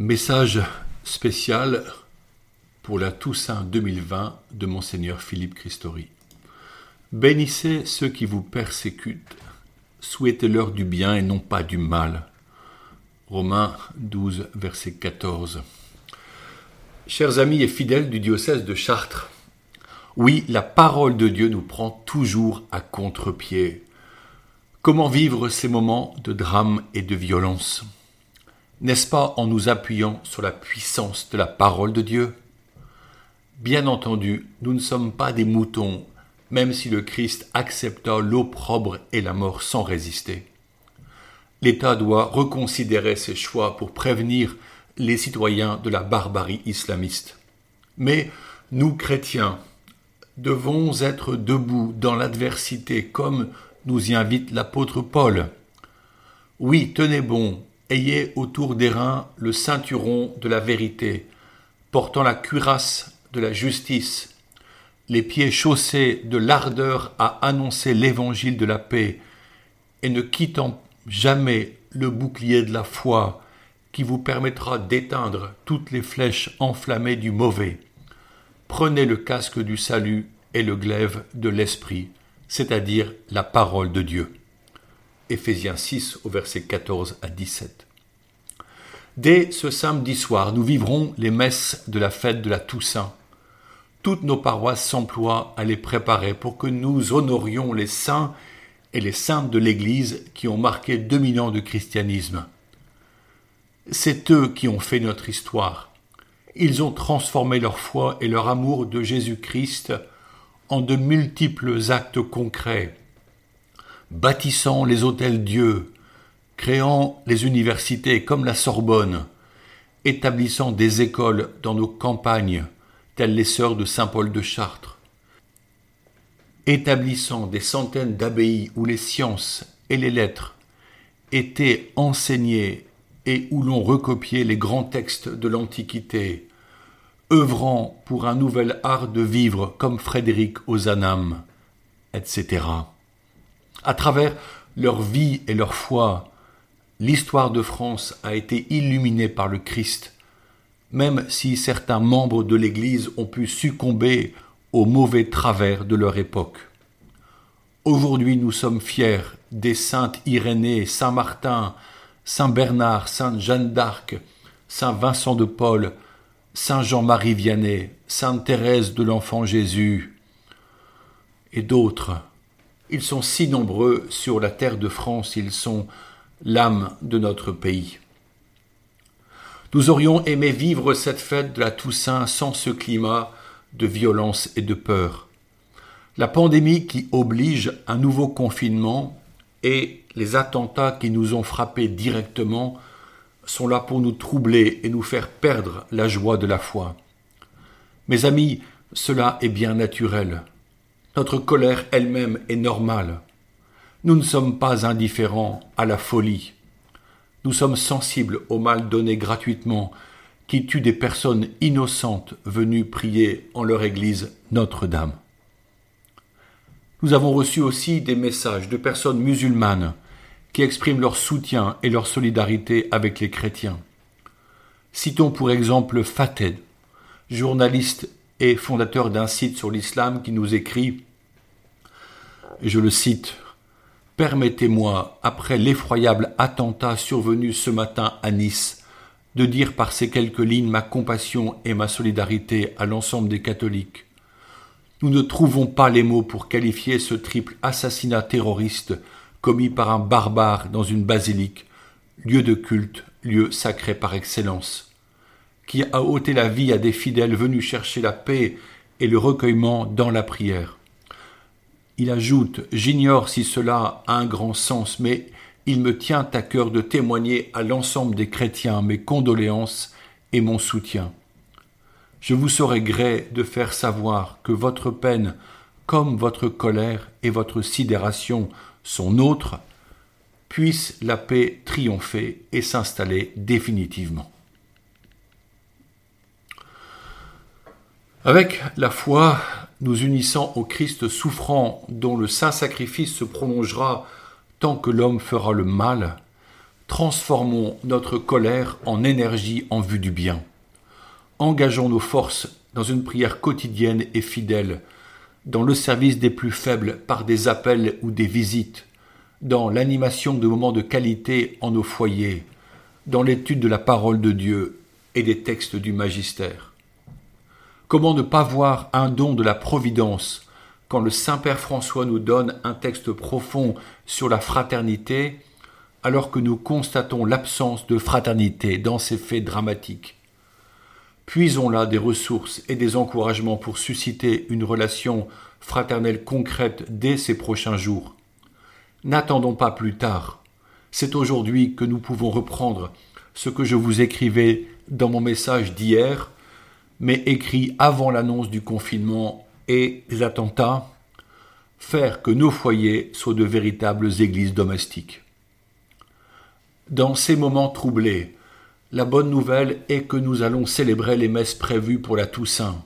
Message spécial pour la Toussaint 2020 de Monseigneur Philippe Christori. Bénissez ceux qui vous persécutent, souhaitez-leur du bien et non pas du mal. Romains 12, verset 14. Chers amis et fidèles du diocèse de Chartres, oui, la parole de Dieu nous prend toujours à contre-pied. Comment vivre ces moments de drame et de violence? N'est-ce pas en nous appuyant sur la puissance de la parole de Dieu? Bien entendu, nous ne sommes pas des moutons, même si le Christ accepta l'opprobre et la mort sans résister. L'État doit reconsidérer ses choix pour prévenir les citoyens de la barbarie islamiste. Mais nous, chrétiens, devons être debout dans l'adversité comme nous y invite l'apôtre Paul. Oui, tenez bon, Ayez autour des reins le ceinturon de la vérité, portant la cuirasse de la justice, les pieds chaussés de l'ardeur à annoncer l'évangile de la paix, et ne quittant jamais le bouclier de la foi qui vous permettra d'éteindre toutes les flèches enflammées du mauvais. Prenez le casque du salut et le glaive de l'esprit, c'est-à-dire la parole de Dieu. Éphésiens 6 au verset 14 à 17. Dès ce samedi soir, nous vivrons les messes de la fête de la Toussaint. Toutes nos paroisses s'emploient à les préparer pour que nous honorions les saints et les saintes de l'Église qui ont marqué 2000 ans christianisme. C'est eux qui ont fait notre histoire. Ils ont transformé leur foi et leur amour de Jésus-Christ en de multiples actes concrets, bâtissant les hôtels Dieu, créant les universités comme la Sorbonne, établissant des écoles dans nos campagnes, telles les sœurs de Saint-Paul de Chartres, établissant des centaines d'abbayes où les sciences et les lettres étaient enseignées et où l'on recopiait les grands textes de l'Antiquité, œuvrant pour un nouvel art de vivre comme Frédéric Ozanam, etc. À travers leur vie et leur foi, l'histoire de France a été illuminée par le Christ, même si certains membres de l'Église ont pu succomber aux mauvais travers de leur époque. Aujourd'hui nous sommes fiers des saintes Irénée, Saint Martin, Saint Bernard, Sainte Jeanne d'Arc, Saint Vincent de Paul, Saint Jean-Marie Vianney, Sainte Thérèse de l'Enfant Jésus, et d'autres. Ils sont si nombreux sur la terre de France, ils sont l'âme de notre pays. Nous aurions aimé vivre cette fête de la Toussaint sans ce climat de violence et de peur. La pandémie qui oblige un nouveau confinement et les attentats qui nous ont frappés directement sont là pour nous troubler et nous faire perdre la joie de la foi. Mes amis, cela est bien naturel. Notre colère elle-même est normale. Nous ne sommes pas indifférents à la folie. Nous sommes sensibles au mal donné gratuitement qui tue des personnes innocentes venues prier en leur église Notre-Dame. Nous avons reçu aussi des messages de personnes musulmanes qui expriment leur soutien et leur solidarité avec les chrétiens. Citons pour exemple Fated, journaliste et fondateur d'un site sur l'islam qui nous écrit, je le cite, Permettez-moi, après l'effroyable attentat survenu ce matin à Nice, de dire par ces quelques lignes ma compassion et ma solidarité à l'ensemble des catholiques. Nous ne trouvons pas les mots pour qualifier ce triple assassinat terroriste commis par un barbare dans une basilique, lieu de culte, lieu sacré par excellence, qui a ôté la vie à des fidèles venus chercher la paix et le recueillement dans la prière. Il ajoute J'ignore si cela a un grand sens, mais il me tient à cœur de témoigner à l'ensemble des chrétiens mes condoléances et mon soutien. Je vous saurai gré de faire savoir que votre peine, comme votre colère et votre sidération sont nôtres, puisse la paix triompher et s'installer définitivement. Avec la foi, nous unissant au Christ souffrant, dont le saint sacrifice se prolongera tant que l'homme fera le mal, transformons notre colère en énergie en vue du bien. Engageons nos forces dans une prière quotidienne et fidèle, dans le service des plus faibles par des appels ou des visites, dans l'animation de moments de qualité en nos foyers, dans l'étude de la parole de Dieu et des textes du magistère. Comment ne pas voir un don de la providence quand le Saint-Père François nous donne un texte profond sur la fraternité, alors que nous constatons l'absence de fraternité dans ces faits dramatiques? Puisons là des ressources et des encouragements pour susciter une relation fraternelle concrète dès ces prochains jours. N'attendons pas plus tard. C'est aujourd'hui que nous pouvons reprendre ce que je vous écrivais dans mon message d'hier, mais écrit avant l'annonce du confinement et des attentats, faire que nos foyers soient de véritables églises domestiques. Dans ces moments troublés, la bonne nouvelle est que nous allons célébrer les messes prévues pour la Toussaint.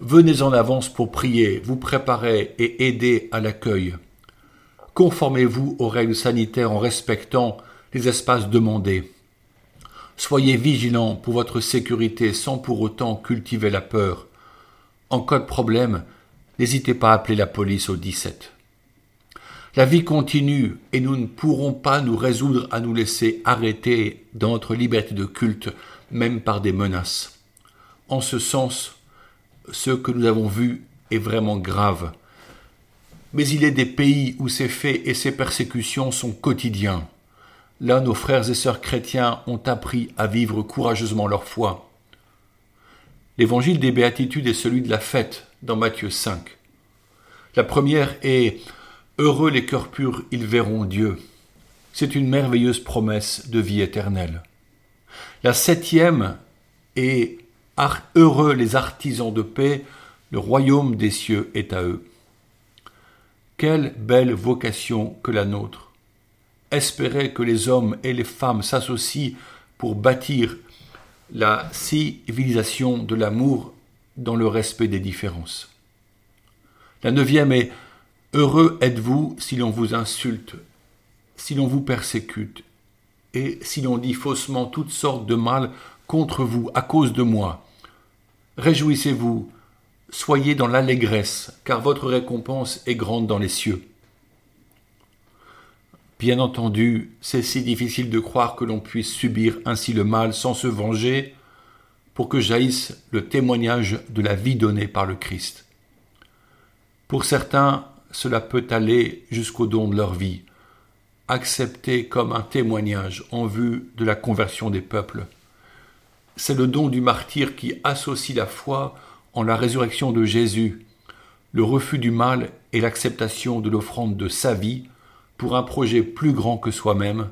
Venez en avance pour prier, vous préparer et aider à l'accueil. Conformez-vous aux règles sanitaires en respectant les espaces demandés. Soyez vigilants pour votre sécurité sans pour autant cultiver la peur. En cas de problème, n'hésitez pas à appeler la police au 17. La vie continue et nous ne pourrons pas nous résoudre à nous laisser arrêter dans notre liberté de culte, même par des menaces. En ce sens, ce que nous avons vu est vraiment grave. Mais il est des pays où ces faits et ces persécutions sont quotidiens. Là, nos frères et sœurs chrétiens ont appris à vivre courageusement leur foi. L'évangile des béatitudes est celui de la fête dans Matthieu 5. La première est Heureux les cœurs purs, ils verront Dieu. C'est une merveilleuse promesse de vie éternelle. La septième est Heureux les artisans de paix, le royaume des cieux est à eux. Quelle belle vocation que la nôtre. Espérer que les hommes et les femmes s'associent pour bâtir la civilisation de l'amour dans le respect des différences. La neuvième est Heureux êtes-vous si l'on vous insulte, si l'on vous persécute, et si l'on dit faussement toutes sortes de mal contre vous à cause de moi. Réjouissez-vous, soyez dans l'allégresse, car votre récompense est grande dans les cieux. Bien entendu, c'est si difficile de croire que l'on puisse subir ainsi le mal sans se venger, pour que jaillisse le témoignage de la vie donnée par le Christ. Pour certains, cela peut aller jusqu'au don de leur vie, accepté comme un témoignage en vue de la conversion des peuples. C'est le don du martyr qui associe la foi en la résurrection de Jésus, le refus du mal et l'acceptation de l'offrande de sa vie pour un projet plus grand que soi-même,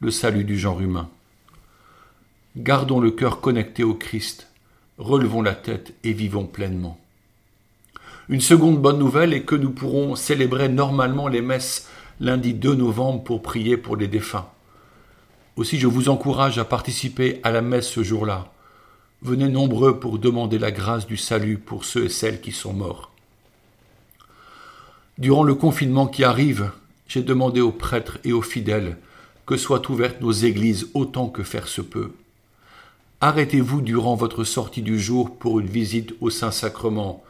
le salut du genre humain. Gardons le cœur connecté au Christ, relevons la tête et vivons pleinement. Une seconde bonne nouvelle est que nous pourrons célébrer normalement les messes lundi 2 novembre pour prier pour les défunts. Aussi je vous encourage à participer à la messe ce jour-là. Venez nombreux pour demander la grâce du salut pour ceux et celles qui sont morts. Durant le confinement qui arrive, j'ai demandé aux prêtres et aux fidèles que soient ouvertes nos églises autant que faire se peut. Arrêtez-vous durant votre sortie du jour pour une visite au Saint-Sacrement,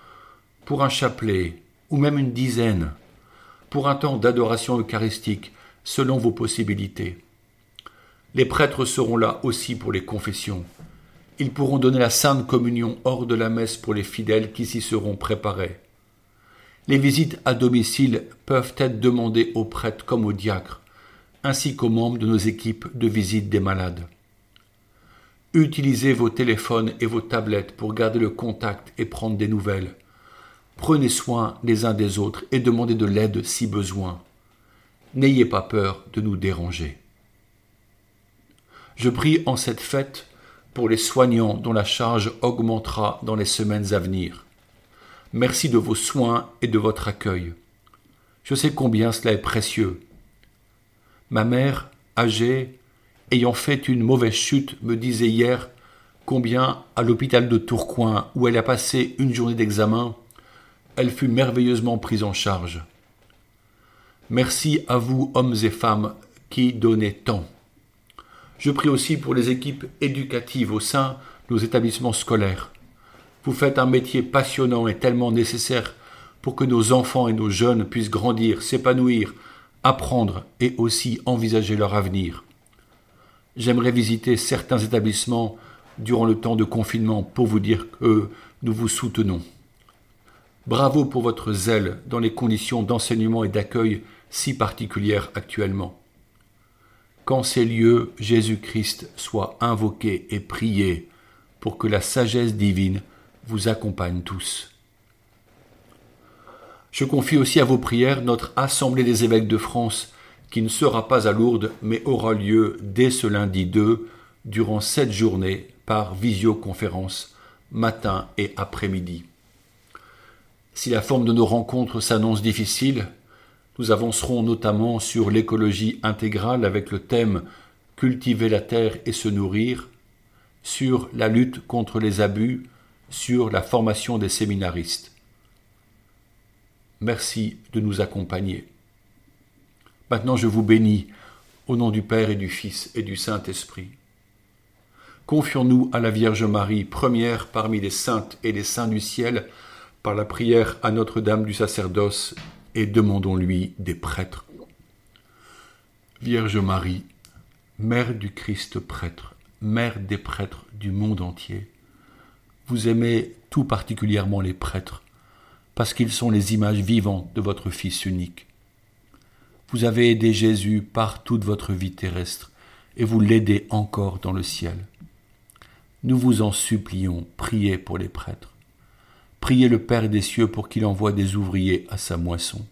pour un chapelet, ou même une dizaine, pour un temps d'adoration eucharistique, selon vos possibilités. Les prêtres seront là aussi pour les confessions. Ils pourront donner la sainte communion hors de la messe pour les fidèles qui s'y seront préparés. Les visites à domicile peuvent être demandées aux prêtres comme aux diacres, ainsi qu'aux membres de nos équipes de visite des malades. Utilisez vos téléphones et vos tablettes pour garder le contact et prendre des nouvelles. Prenez soin les uns des autres et demandez de l'aide si besoin. N'ayez pas peur de nous déranger. Je prie en cette fête pour les soignants dont la charge augmentera dans les semaines à venir. Merci de vos soins et de votre accueil. Je sais combien cela est précieux. Ma mère, âgée, ayant fait une mauvaise chute, me disait hier combien, à l'hôpital de Tourcoing, où elle a passé une journée d'examen, elle fut merveilleusement prise en charge. Merci à vous, hommes et femmes, qui donnez tant. Je prie aussi pour les équipes éducatives au sein de nos établissements scolaires. Vous faites un métier passionnant et tellement nécessaire pour que nos enfants et nos jeunes puissent grandir, s'épanouir, apprendre et aussi envisager leur avenir. J'aimerais visiter certains établissements durant le temps de confinement pour vous dire que nous vous soutenons. Bravo pour votre zèle dans les conditions d'enseignement et d'accueil si particulières actuellement. Qu'en ces lieux Jésus-Christ soit invoqué et prié pour que la sagesse divine vous accompagne tous. Je confie aussi à vos prières notre Assemblée des évêques de France qui ne sera pas à Lourdes mais aura lieu dès ce lundi 2 durant sept journées par visioconférence matin et après-midi. Si la forme de nos rencontres s'annonce difficile, nous avancerons notamment sur l'écologie intégrale avec le thème Cultiver la terre et se nourrir, sur la lutte contre les abus, sur la formation des séminaristes. Merci de nous accompagner. Maintenant je vous bénis au nom du Père et du Fils et du Saint-Esprit. Confions-nous à la Vierge Marie, première parmi les saintes et les saints du ciel, par la prière à Notre-Dame du sacerdoce, et demandons-lui des prêtres. Vierge Marie, Mère du Christ prêtre, Mère des prêtres du monde entier, vous aimez tout particulièrement les prêtres, parce qu'ils sont les images vivantes de votre Fils unique. Vous avez aidé Jésus par toute votre vie terrestre, et vous l'aidez encore dans le ciel. Nous vous en supplions, priez pour les prêtres. Priez le Père des cieux pour qu'il envoie des ouvriers à sa moisson.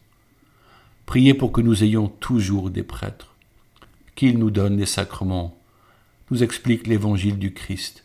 Priez pour que nous ayons toujours des prêtres, qu'ils nous donnent les sacrements, nous expliquent l'évangile du Christ